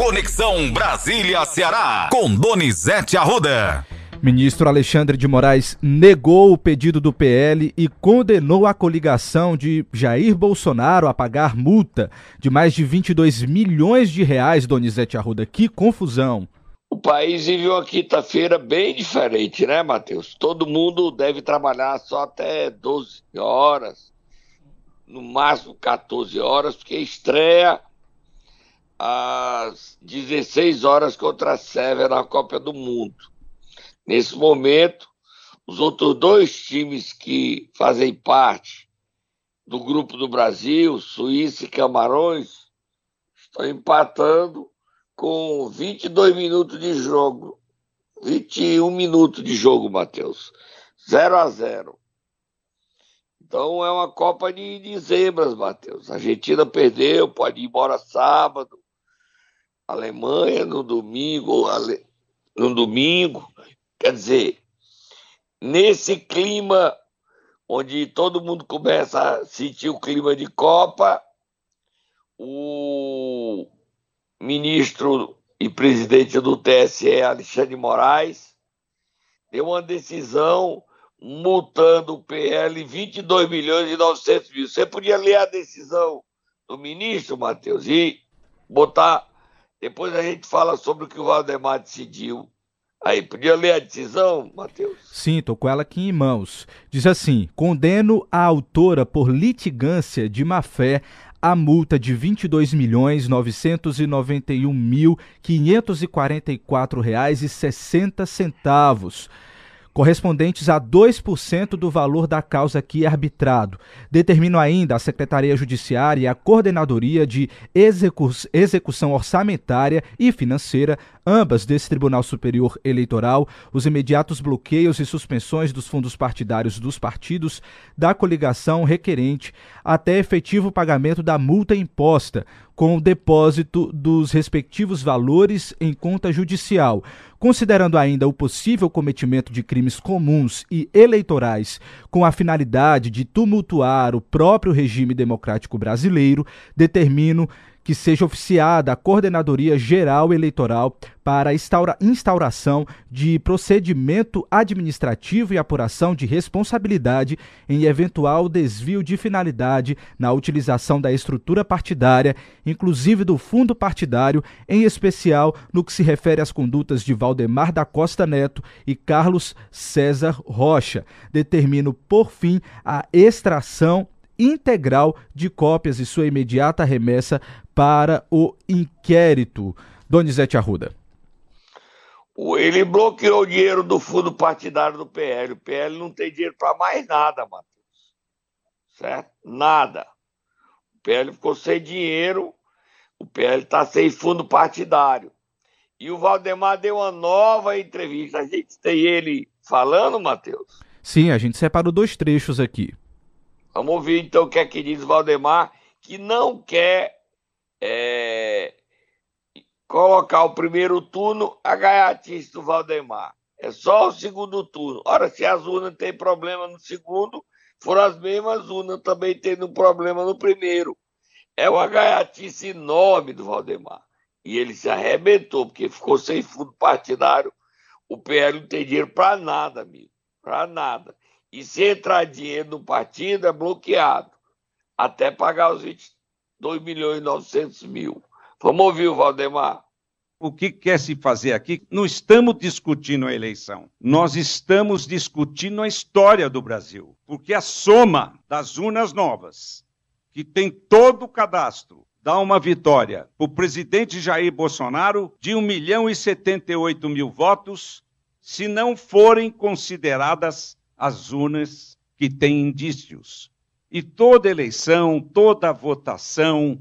Conexão Brasília-Ceará, com Donizete Arruda. Ministro Alexandre de Moraes negou o pedido do PL e condenou a coligação de Jair Bolsonaro a pagar multa de mais de 22 milhões de reais, Donizete Arruda. Que confusão! O país vive uma quinta-feira bem diferente, né, Matheus? Todo mundo deve trabalhar só até 12 horas, no máximo 14 horas, porque estreia às 16 horas contra a Sérvia na Copa do Mundo. Nesse momento, os outros dois times que fazem parte do grupo do Brasil, Suíça e Camarões, estão empatando com 22 minutos de jogo. 21 minutos de jogo, Matheus. 0 a 0 Então é uma Copa de, de zebras, Matheus. A Argentina perdeu, pode ir embora sábado. Alemanha no domingo, no domingo. Quer dizer, nesse clima onde todo mundo começa a sentir o clima de Copa, o ministro e presidente do TSE, Alexandre Moraes, deu uma decisão multando o PL 22 milhões e 900 mil. Você podia ler a decisão do ministro, Matheus, e botar. Depois a gente fala sobre o que o Valdemar decidiu Aí, podia ler a decisão, Matheus? Sim, tô com ela aqui em mãos. Diz assim: condeno a autora por litigância de má-fé a multa de R$ 22.991.544,60 correspondentes a 2% do valor da causa aqui arbitrado. Determino ainda a Secretaria Judiciária e a Coordenadoria de Execu Execução Orçamentária e Financeira, ambas desse Tribunal Superior Eleitoral, os imediatos bloqueios e suspensões dos fundos partidários dos partidos da coligação requerente até efetivo pagamento da multa imposta, com o depósito dos respectivos valores em conta judicial, considerando ainda o possível cometimento de crimes comuns e eleitorais com a finalidade de tumultuar o próprio regime democrático brasileiro, determino que seja oficiada a Coordenadoria Geral Eleitoral para instaura, instauração de procedimento administrativo e apuração de responsabilidade em eventual desvio de finalidade na utilização da estrutura partidária, inclusive do fundo partidário, em especial no que se refere às condutas de Valdemar da Costa Neto e Carlos César Rocha. Determino, por fim, a extração integral de cópias e sua imediata remessa para o inquérito. Donizete Arruda. Ele bloqueou o dinheiro do fundo partidário do PL. O PL não tem dinheiro para mais nada, Matheus. Certo? Nada. O PL ficou sem dinheiro. O PL está sem fundo partidário. E o Valdemar deu uma nova entrevista. A gente tem ele falando, Matheus? Sim, a gente separou dois trechos aqui. Vamos ouvir então o que é que diz Valdemar, que não quer é, colocar o primeiro turno a gaiatice do Valdemar. É só o segundo turno. Ora, se as urnas têm problema no segundo, foram as mesmas urnas também tendo um problema no primeiro. É uma gaiatice enorme do Valdemar. E ele se arrebentou, porque ficou sem fundo partidário. O PL não tem dinheiro para nada, amigo. Para nada. E se entrar dinheiro no partido, é bloqueado. Até pagar os 22 milhões e 900 mil. Vamos ouvir o Valdemar. O que quer se fazer aqui? Não estamos discutindo a eleição. Nós estamos discutindo a história do Brasil. Porque a soma das urnas novas, que tem todo o cadastro, dá uma vitória para o presidente Jair Bolsonaro de 1 milhão e 78 mil votos, se não forem consideradas as urnas que têm indícios. E toda eleição, toda votação,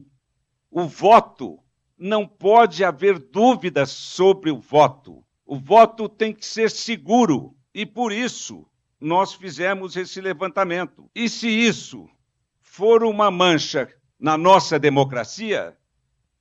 o voto, não pode haver dúvidas sobre o voto. O voto tem que ser seguro e por isso nós fizemos esse levantamento. E se isso for uma mancha na nossa democracia,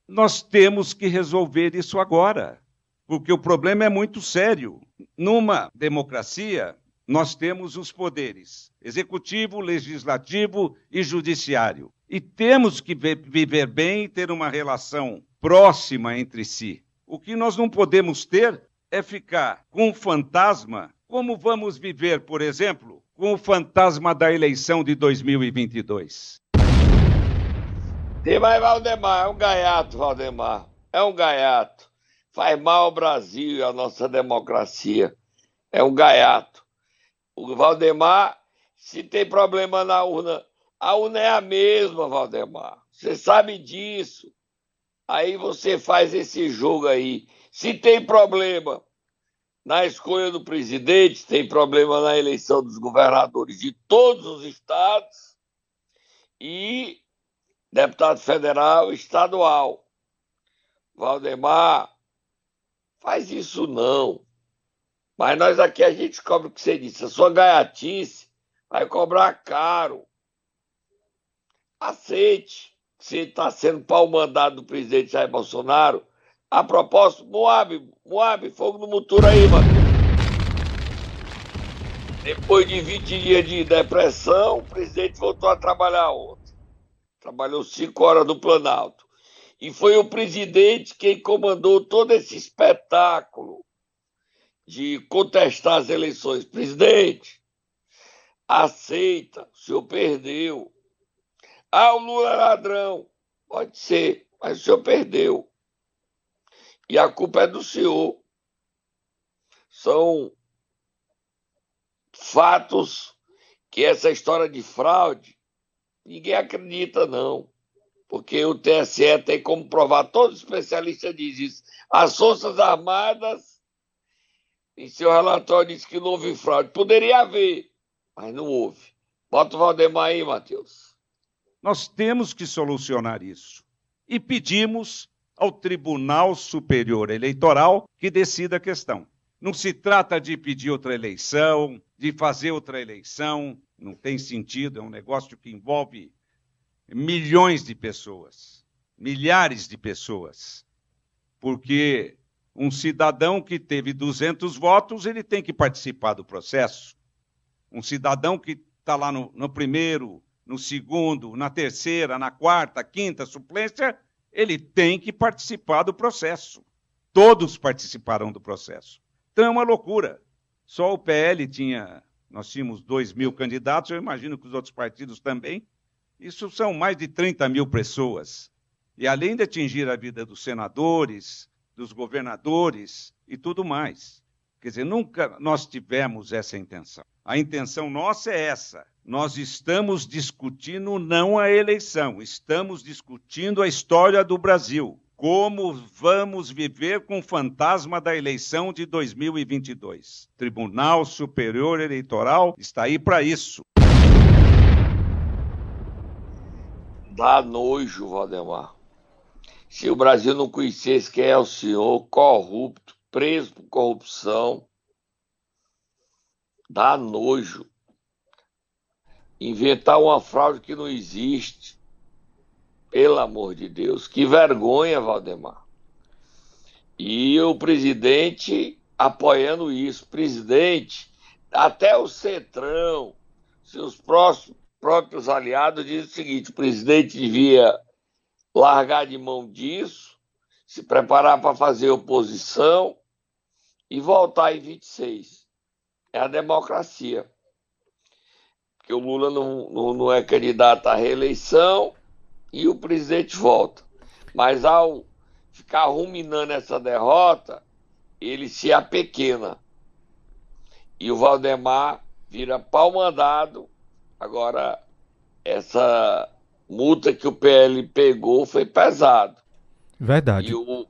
nós temos que resolver isso agora, porque o problema é muito sério. Numa democracia, nós temos os poderes executivo, legislativo e judiciário. E temos que viver bem e ter uma relação próxima entre si. O que nós não podemos ter é ficar com o fantasma, como vamos viver, por exemplo, com o fantasma da eleição de 2022. Tem mais Valdemar, é um gaiato, Valdemar. É um gaiato. Faz mal ao Brasil e à nossa democracia. É um gaiato. O Valdemar, se tem problema na urna, a urna é a mesma, Valdemar. Você sabe disso. Aí você faz esse jogo aí. Se tem problema na escolha do presidente, tem problema na eleição dos governadores de todos os estados e deputado federal estadual. Valdemar, faz isso não. Mas nós aqui a gente cobra o que você disse. A sua gaiatice vai cobrar caro. Aceite que você está sendo pau mandado do presidente Jair Bolsonaro. A propósito, Moab, Moab, fogo no motor aí, Matheus. Depois de 20 dias de depressão, o presidente voltou a trabalhar ontem. Trabalhou cinco horas no Planalto. E foi o presidente quem comandou todo esse espetáculo de contestar as eleições. Presidente, aceita, o senhor perdeu. Ah, o Lula é ladrão. Pode ser, mas o senhor perdeu. E a culpa é do senhor. São fatos que essa história de fraude ninguém acredita, não porque o TSE tem como provar, todos os especialistas dizem isso. As Forças Armadas, em seu relatório, diz que não houve fraude. Poderia haver, mas não houve. Bota o Valdemar aí, Matheus. Nós temos que solucionar isso. E pedimos ao Tribunal Superior Eleitoral que decida a questão. Não se trata de pedir outra eleição, de fazer outra eleição, não tem sentido, é um negócio que envolve milhões de pessoas, milhares de pessoas, porque um cidadão que teve 200 votos, ele tem que participar do processo. Um cidadão que está lá no, no, primeiro, no segundo, na terceira, na quarta, quinta suplência, ele tem que participar do processo. Todos participarão do processo. Então é uma loucura. Só o PL tinha, nós tínhamos 2 mil candidatos, eu imagino que os outros partidos também. Isso são mais de 30 mil pessoas. E além de atingir a vida dos senadores, dos governadores e tudo mais. Quer dizer, nunca nós tivemos essa intenção. A intenção nossa é essa. Nós estamos discutindo não a eleição, estamos discutindo a história do Brasil. Como vamos viver com o fantasma da eleição de 2022? Tribunal Superior Eleitoral está aí para isso. Dá nojo, Valdemar. Se o Brasil não conhecesse quem é o senhor, corrupto, preso por corrupção, dá nojo. Inventar uma fraude que não existe. Pelo amor de Deus, que vergonha, Valdemar. E o presidente apoiando isso. Presidente, até o Centrão, seus próximos próprios aliados dizem o seguinte: o presidente devia largar de mão disso, se preparar para fazer oposição e voltar em 26. É a democracia. Porque o Lula não, não, não é candidato à reeleição e o presidente volta. Mas ao ficar ruminando essa derrota, ele se apequena. E o Valdemar vira pau mandado Agora, essa multa que o PL pegou foi pesado. Verdade. E o,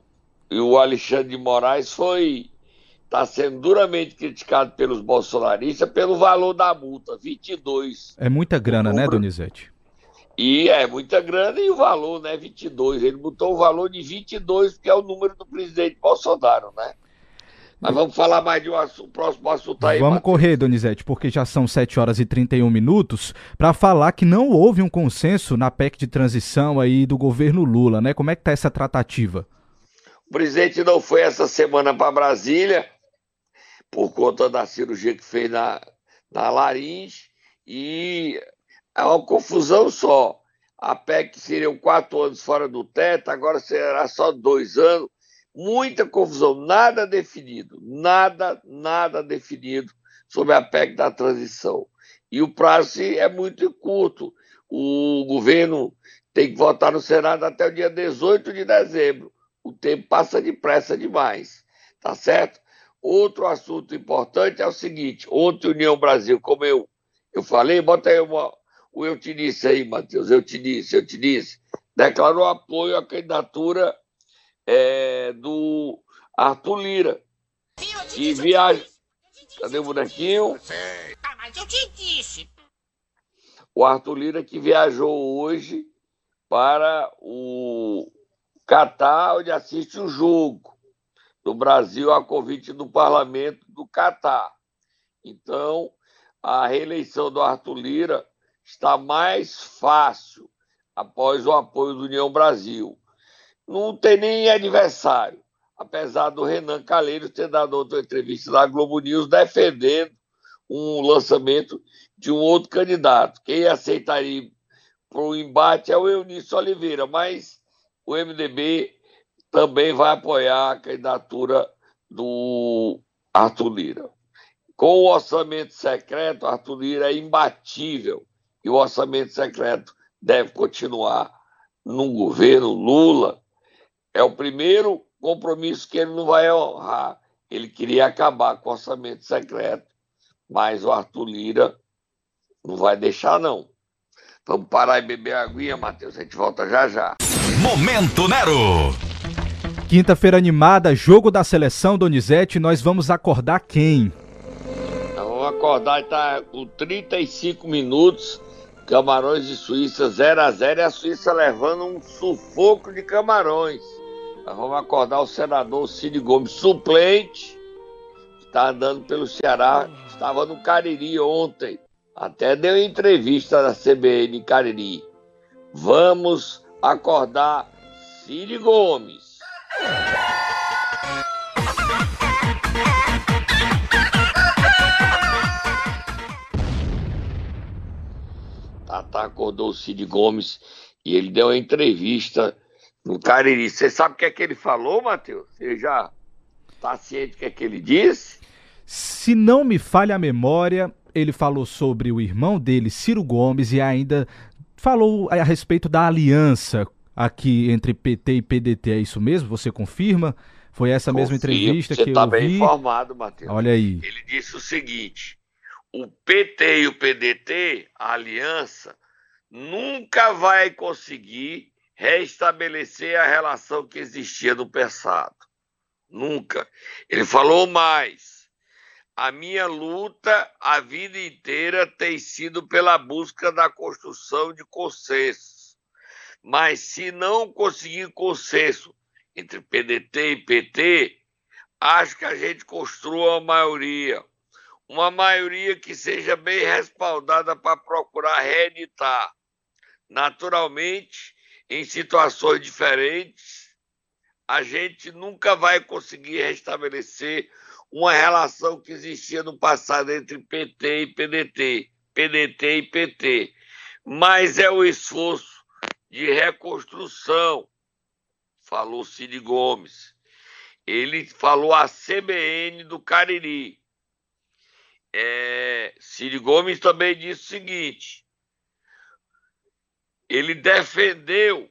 e o Alexandre de Moraes foi está sendo duramente criticado pelos bolsonaristas pelo valor da multa, 22. É muita grana, né, Donizete? E é muita grana e o valor, né, 22. Ele botou o valor de 22, que é o número do presidente Bolsonaro, né? Mas vamos falar mais de um assunto, próximo assunto aí. Vamos Matheus. correr, Donizete, porque já são 7 horas e 31 minutos, para falar que não houve um consenso na PEC de transição aí do governo Lula, né? Como é que tá essa tratativa? O presidente não foi essa semana para Brasília, por conta da cirurgia que fez na, na laringe e é uma confusão só. A PEC seriam quatro anos fora do teto, agora será só dois anos. Muita confusão, nada definido, nada, nada definido sobre a PEC da transição. E o prazo é muito curto. O governo tem que votar no Senado até o dia 18 de dezembro. O tempo passa depressa demais, tá certo? Outro assunto importante é o seguinte: ontem União Brasil, como eu, eu falei, bota aí uma, o Eu Te Disse aí, Matheus, eu te disse, eu te disse, declarou apoio à candidatura é, do Arthur Lira, que viaja. Cadê o bonequinho? Ah, mas eu te disse. O Arthur Lira que viajou hoje para o Catar, onde assiste o jogo do Brasil a convite do parlamento do Catar. Então, a reeleição do Arthur Lira está mais fácil após o apoio do União Brasil. Não tem nem adversário, apesar do Renan Calheiros ter dado outra entrevista na Globo News defendendo um lançamento de um outro candidato. Quem aceitaria para o embate é o Eunício Oliveira, mas o MDB também vai apoiar a candidatura do Arthur Lira. Com o orçamento secreto, Arthur Lira é imbatível e o orçamento secreto deve continuar no governo Lula. É o primeiro compromisso que ele não vai honrar. Ele queria acabar com o orçamento secreto, mas o Arthur Lira não vai deixar, não. Vamos parar e beber aguinha, Matheus. A gente volta já já. Momento Nero! Quinta-feira animada, jogo da seleção, Donizete. Nós vamos acordar quem? Vamos acordar, está com 35 minutos. Camarões e Suíça 0 a 0 e a Suíça levando um sufoco de camarões. Nós vamos acordar o senador Cid Gomes, suplente, que está andando pelo Ceará, estava no Cariri ontem. Até deu entrevista na CBN Cariri. Vamos acordar Cid Gomes. Tata acordou o Cid Gomes e ele deu uma entrevista no Cariri. Você sabe o que é que ele falou, Matheus? Você já está ciente do que é que ele disse? Se não me falha a memória, ele falou sobre o irmão dele, Ciro Gomes, e ainda falou a respeito da aliança aqui entre PT e PDT. É isso mesmo? Você confirma? Foi essa Confio, mesma entrevista que tá eu vi? Você está bem informado, Matheus. Olha aí. Ele disse o seguinte: o PT e o PDT, a aliança, nunca vai conseguir restabelecer a relação que existia no passado. Nunca. Ele falou mais. A minha luta a vida inteira tem sido pela busca da construção de consensos. Mas se não conseguir consenso entre PDT e PT, acho que a gente construa a maioria uma maioria que seja bem respaldada para procurar reeditar. Naturalmente, em situações diferentes, a gente nunca vai conseguir restabelecer uma relação que existia no passado entre PT e PDT, PDT e PT. Mas é o esforço de reconstrução, falou Cid Gomes. Ele falou a CBN do Cariri é, Ciro Gomes também disse o seguinte: ele defendeu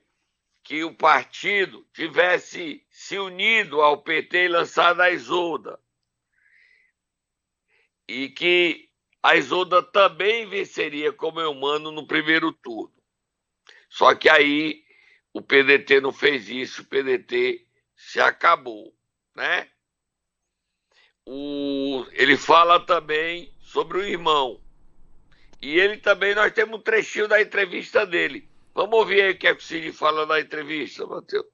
que o partido tivesse se unido ao PT e lançado a Isolda. E que a Isolda também venceria como humano no primeiro turno. Só que aí o PDT não fez isso, o PDT se acabou, né? o, ele fala também sobre o irmão. E ele também, nós temos um trechinho da entrevista dele. Vamos ouvir aí o que é que o Cid fala na entrevista, Matheus.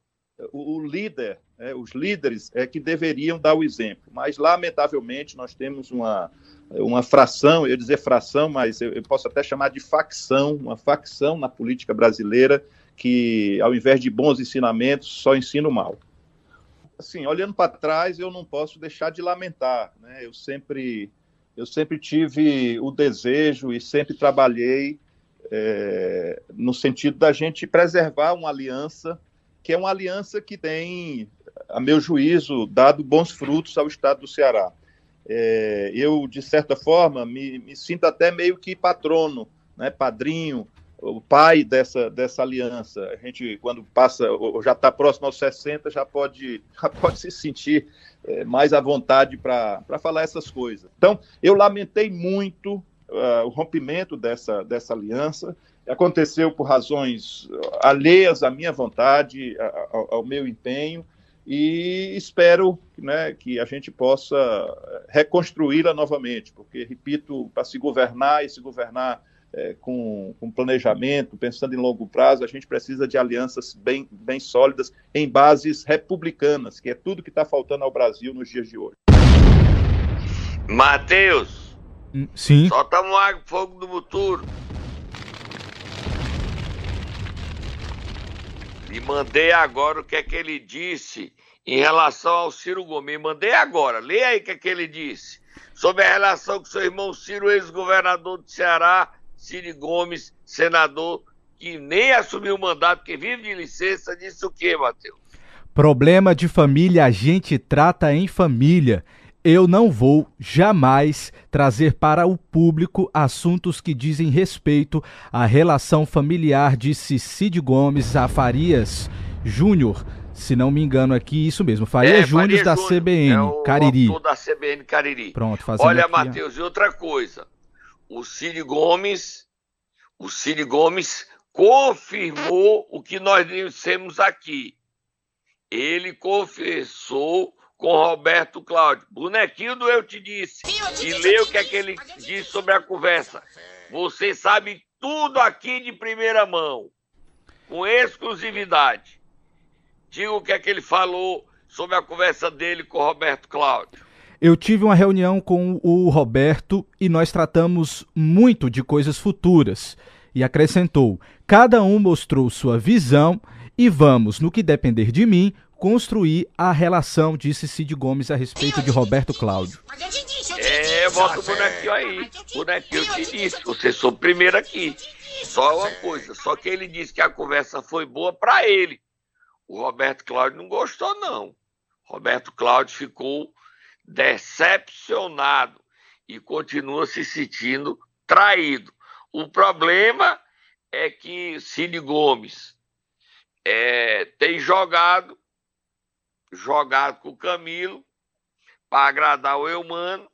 O, o líder, é, os líderes é que deveriam dar o exemplo, mas lamentavelmente nós temos uma, uma fração, eu dizer fração, mas eu, eu posso até chamar de facção, uma facção na política brasileira que, ao invés de bons ensinamentos, só ensina o mal assim, olhando para trás, eu não posso deixar de lamentar, né? Eu sempre eu sempre tive o desejo e sempre trabalhei é, no sentido da gente preservar uma aliança que é uma aliança que tem, a meu juízo, dado bons frutos ao Estado do Ceará. É, eu, de certa forma, me, me, sinto até meio que patrono, né, padrinho, o pai dessa, dessa aliança. A gente, quando passa, ou já está próximo aos 60, já pode, já pode se sentir é, mais à vontade para falar essas coisas. Então, eu lamentei muito uh, o rompimento dessa, dessa aliança. Aconteceu por razões alheias à minha vontade, ao, ao meu empenho, e espero né, que a gente possa reconstruí-la novamente, porque, repito, para se governar e se governar é, com, com, planejamento, pensando em longo prazo, a gente precisa de alianças bem, bem sólidas em bases republicanas, que é tudo que está faltando ao Brasil nos dias de hoje. Matheus! Sim. Solta um água fogo do futuro. E mandei agora o que é que ele disse em relação ao Ciro Gomes. Mandei agora. Leia aí o que é que ele disse. Sobre a relação com seu irmão Ciro, ex-governador do Ceará, Ciro Gomes, senador, que nem assumiu o mandato, que vive de licença, disse o quê, Matheus? Problema de família a gente trata em família. Eu não vou jamais trazer para o público assuntos que dizem respeito à relação familiar de Cid Gomes a Farias Júnior. Se não me engano aqui, isso mesmo, Farias é, Júnior da Júnior, CBN, é o Cariri. da CBN Cariri. Pronto, fazendo Olha, Matheus, e outra coisa. O Cid Gomes, o Cid Gomes confirmou o que nós dissemos aqui. Ele confessou com Roberto Cláudio. Bonequinho do Eu Te Disse. E lê o que é que ele disse sobre a conversa. Você sabe tudo aqui de primeira mão, com exclusividade. Diga o que é que ele falou sobre a conversa dele com Roberto Cláudio. Eu tive uma reunião com o Roberto e nós tratamos muito de coisas futuras. E acrescentou: cada um mostrou sua visão e vamos, no que depender de mim, construir a relação, disse Cid Gomes a respeito de Roberto Cláudio. É, bota o bonequinho aí. Bonequinho te disse, você sou o primeiro aqui. Só uma coisa, só que ele disse que a conversa foi boa para ele. O Roberto Cláudio não gostou, não. Roberto Cláudio ficou decepcionado e continua se sentindo traído. O problema é que Cid Gomes é, tem jogado jogado com o Camilo para agradar o Eumano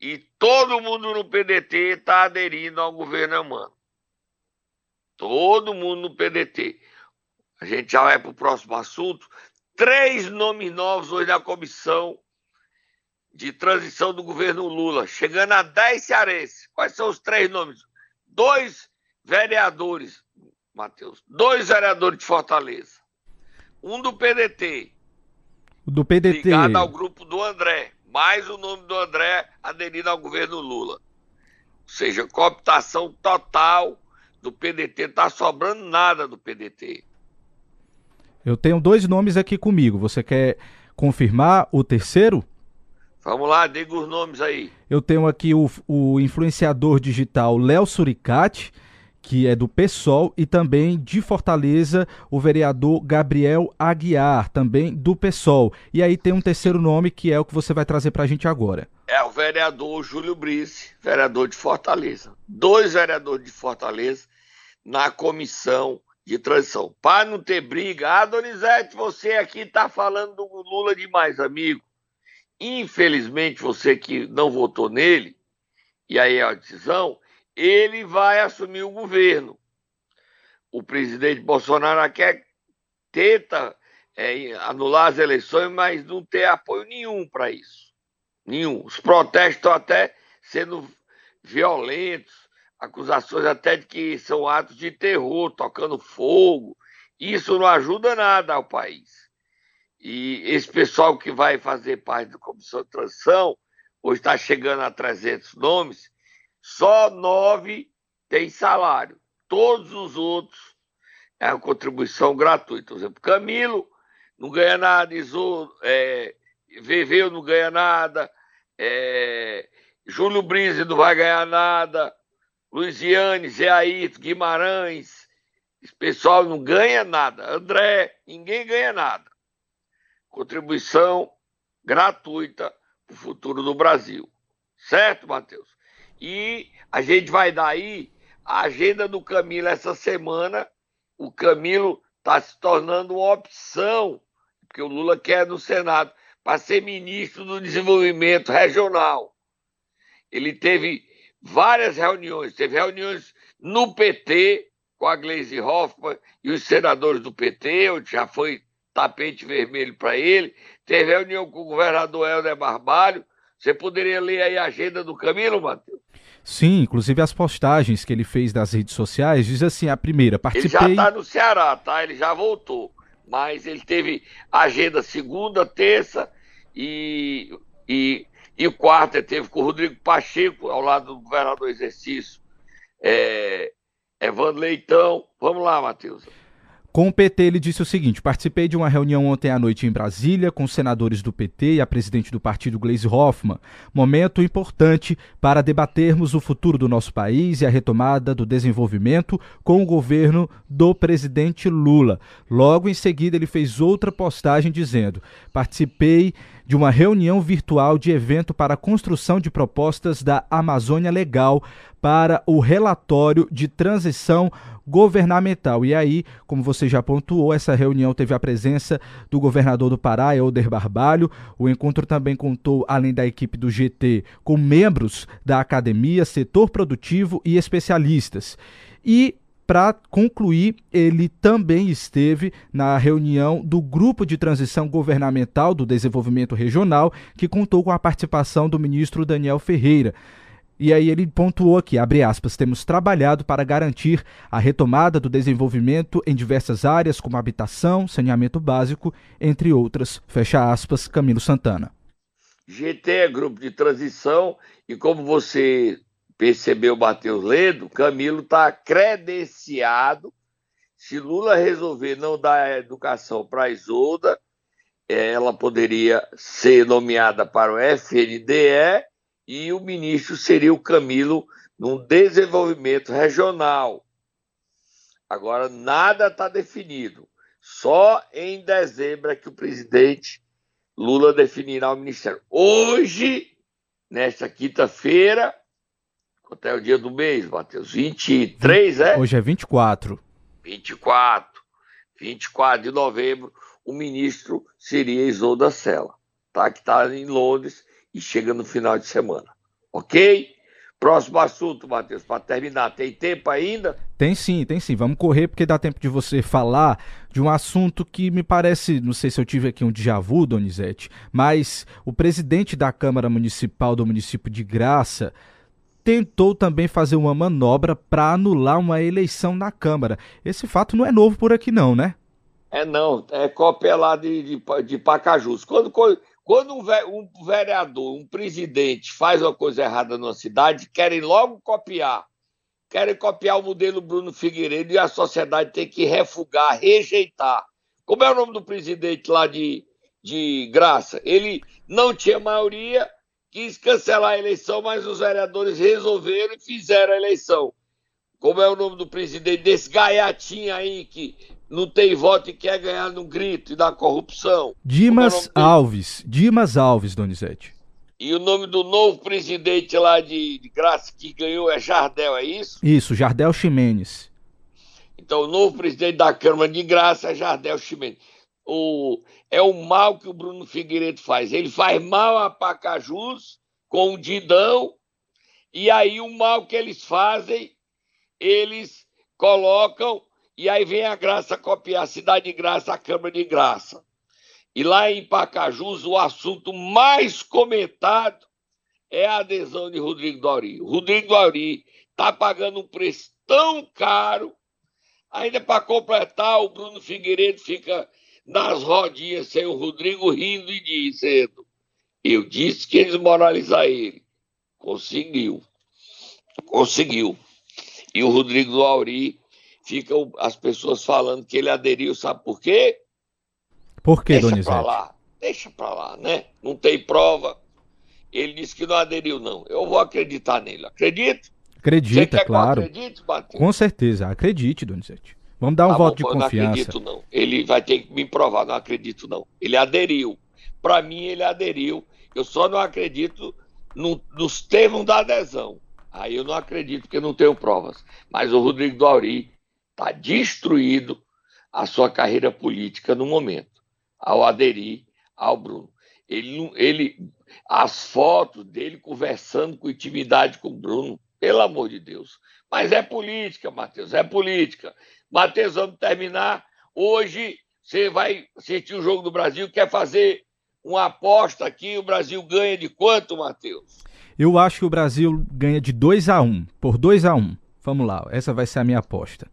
e todo mundo no PDT está aderindo ao governo Eumano. Todo mundo no PDT. A gente já vai para o próximo assunto. Três nomes novos hoje na comissão de transição do governo Lula, chegando a 10 cearenses. Quais são os três nomes? Dois vereadores, Matheus, dois vereadores de Fortaleza. Um do PDT, do PDT. Ligado ao grupo do André. Mais o nome do André aderido ao governo Lula. Ou seja, cooptação total do PDT. Está sobrando nada do PDT. Eu tenho dois nomes aqui comigo. Você quer confirmar o terceiro? Vamos lá, diga os nomes aí. Eu tenho aqui o, o influenciador digital Léo Suricati que é do PSOL, e também de Fortaleza, o vereador Gabriel Aguiar, também do PSOL. E aí tem um terceiro nome que é o que você vai trazer para a gente agora. É o vereador Júlio Brice, vereador de Fortaleza. Dois vereadores de Fortaleza na comissão de transição. Para não ter briga, ah, Donizete, você aqui está falando do Lula demais, amigo. Infelizmente, você que não votou nele, e aí é a decisão, ele vai assumir o governo. O presidente Bolsonaro quer tenta é, anular as eleições, mas não tem apoio nenhum para isso. Nenhum. Os protestos estão até sendo violentos, acusações até de que são atos de terror, tocando fogo. Isso não ajuda nada ao país. E esse pessoal que vai fazer parte da comissão de transição, hoje está chegando a 300 nomes, só nove têm salário. Todos os outros é a contribuição gratuita. Por exemplo, Camilo não ganha nada, Iso, é, não ganha nada, é, Júlio Brise não vai ganhar nada, Luiziane, Zé Ayrton, Guimarães, esse pessoal não ganha nada. André, ninguém ganha nada. Contribuição gratuita para o futuro do Brasil. Certo, Matheus? E a gente vai dar aí a agenda do Camilo essa semana. O Camilo está se tornando uma opção, porque o Lula quer no Senado, para ser ministro do Desenvolvimento Regional. Ele teve várias reuniões, teve reuniões no PT com a Gleisi Hoffmann e os senadores do PT, onde já foi tapete vermelho para ele, teve reunião com o governador Helder Barbalho. Você poderia ler aí a agenda do Camilo, Matheus? Sim, inclusive as postagens que ele fez nas redes sociais diz assim: a primeira, participei. Ele já está no Ceará, tá? Ele já voltou. Mas ele teve agenda segunda, terça e, e, e quarta. Teve com o Rodrigo Pacheco, ao lado do governador exercício, é, Evandro Leitão. Vamos lá, Matheus. Com o PT, ele disse o seguinte: participei de uma reunião ontem à noite em Brasília com os senadores do PT e a presidente do partido, Gleisi Hoffmann. Momento importante para debatermos o futuro do nosso país e a retomada do desenvolvimento com o governo do presidente Lula. Logo em seguida, ele fez outra postagem dizendo: participei de uma reunião virtual de evento para a construção de propostas da Amazônia Legal para o relatório de transição governamental. E aí, como você já pontuou, essa reunião teve a presença do governador do Pará, Helder Barbalho. O encontro também contou, além da equipe do GT, com membros da academia, setor produtivo e especialistas. E para concluir, ele também esteve na reunião do Grupo de Transição Governamental do Desenvolvimento Regional, que contou com a participação do ministro Daniel Ferreira. E aí ele pontuou aqui, abre aspas, temos trabalhado para garantir a retomada do desenvolvimento em diversas áreas, como habitação, saneamento básico, entre outras. Fecha aspas, Camilo Santana. GT é grupo de transição e como você percebeu, Matheus Ledo, Camilo está credenciado. Se Lula resolver não dar educação para a Isolda, ela poderia ser nomeada para o FNDE e o ministro seria o Camilo num desenvolvimento regional. Agora, nada está definido. Só em dezembro é que o presidente Lula definirá o ministério. Hoje, nesta quinta-feira, até o dia do mês, Matheus? 23, é? Hoje é 24. 24. 24 de novembro, o ministro seria Isolda Sela, tá? que está em Londres e chega no final de semana. Ok? Próximo assunto, Matheus, para terminar. Tem tempo ainda? Tem sim, tem sim. Vamos correr porque dá tempo de você falar de um assunto que me parece, não sei se eu tive aqui um déjà vu, Donizete, mas o presidente da Câmara Municipal do município de Graça tentou também fazer uma manobra para anular uma eleição na Câmara. Esse fato não é novo por aqui não, né? É não, é cópia lá de, de, de Pacajus. Quando, quando, um, um vereador, um presidente faz uma coisa errada numa cidade, querem logo copiar. Querem copiar o modelo Bruno Figueiredo e a sociedade tem que refugar, rejeitar. Como é o nome do presidente lá de, de Graça? Ele não tinha maioria, quis cancelar a eleição, mas os vereadores resolveram e fizeram a eleição. Como é o nome do presidente desse gaiatinho aí que não tem voto e quer ganhar no grito e da corrupção. Dimas é Alves. Dimas Alves, Donizete. E o nome do novo presidente lá de, de Graça que ganhou é Jardel, é isso? Isso, Jardel Ximenes. Então, o novo presidente da Câmara de Graça é Jardel Ximenes. O, é o mal que o Bruno Figueiredo faz. Ele faz mal a Pacajus com o Didão, e aí o mal que eles fazem, eles colocam e aí vem a Graça copiar a Cidade de Graça, a Câmara de Graça. E lá em Pacajus, o assunto mais comentado é a adesão de Rodrigo. O Rodrigo Dori está pagando um preço tão caro, ainda para completar, o Bruno Figueiredo fica nas rodinhas sem o Rodrigo rindo e dizendo: Eu disse que eles moralizar ele. Conseguiu. Conseguiu. E o Rodrigo Auri ficam as pessoas falando que ele aderiu, sabe por quê? Por quê, deixa Donizete? Pra lá, deixa pra lá, né? Não tem prova. Ele disse que não aderiu, não. Eu vou acreditar nele. Acredito? Acredita, claro. Acredite, Com certeza, acredite, Donizete. Vamos dar um tá voto bom, de confiança. Não acredito, não. Ele vai ter que me provar, não acredito, não. Ele aderiu. Para mim, ele aderiu. Eu só não acredito no, nos termos da adesão. Aí eu não acredito, porque não tenho provas. Mas o Rodrigo Dauri está destruído a sua carreira política no momento, ao aderir ao Bruno. Ele, ele, as fotos dele conversando com intimidade com o Bruno, pelo amor de Deus. Mas é política, Matheus, é política. Matheus, vamos terminar. Hoje você vai assistir o Jogo do Brasil, quer fazer uma aposta aqui, o Brasil ganha de quanto, Matheus? Eu acho que o Brasil ganha de 2 a 1 um, por 2 a 1 um. Vamos lá, essa vai ser a minha aposta.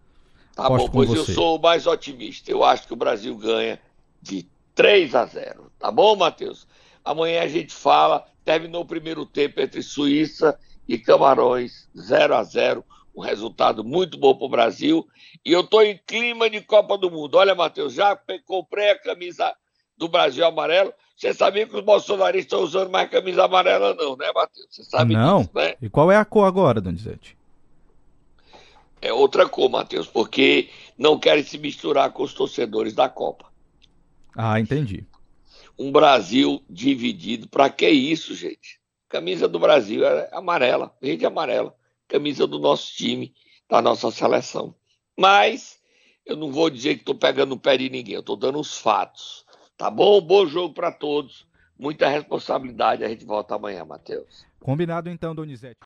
Tá Aposto bom, pois eu sou o mais otimista. Eu acho que o Brasil ganha de 3 a 0. Tá bom, Matheus? Amanhã a gente fala. Terminou o primeiro tempo entre Suíça e Camarões, 0 a 0 um resultado muito bom para o Brasil. E eu estou em clima de Copa do Mundo. Olha, Matheus, já comprei a camisa do Brasil amarelo. Você sabia que os bolsonaristas estão usando mais camisa amarela, não, né, Matheus? Você sabe não. disso, né? E qual é a cor agora, Donizete? É outra cor, Matheus, porque não querem se misturar com os torcedores da Copa. Ah, entendi. Um Brasil dividido. Para que isso, gente? Camisa do Brasil é amarela, verde e amarela. Camisa do nosso time, da nossa seleção. Mas eu não vou dizer que estou pegando o pé de ninguém, eu estou dando os fatos. Tá bom? Bom jogo para todos. Muita responsabilidade. A gente volta amanhã, Matheus. Combinado então, Donizete.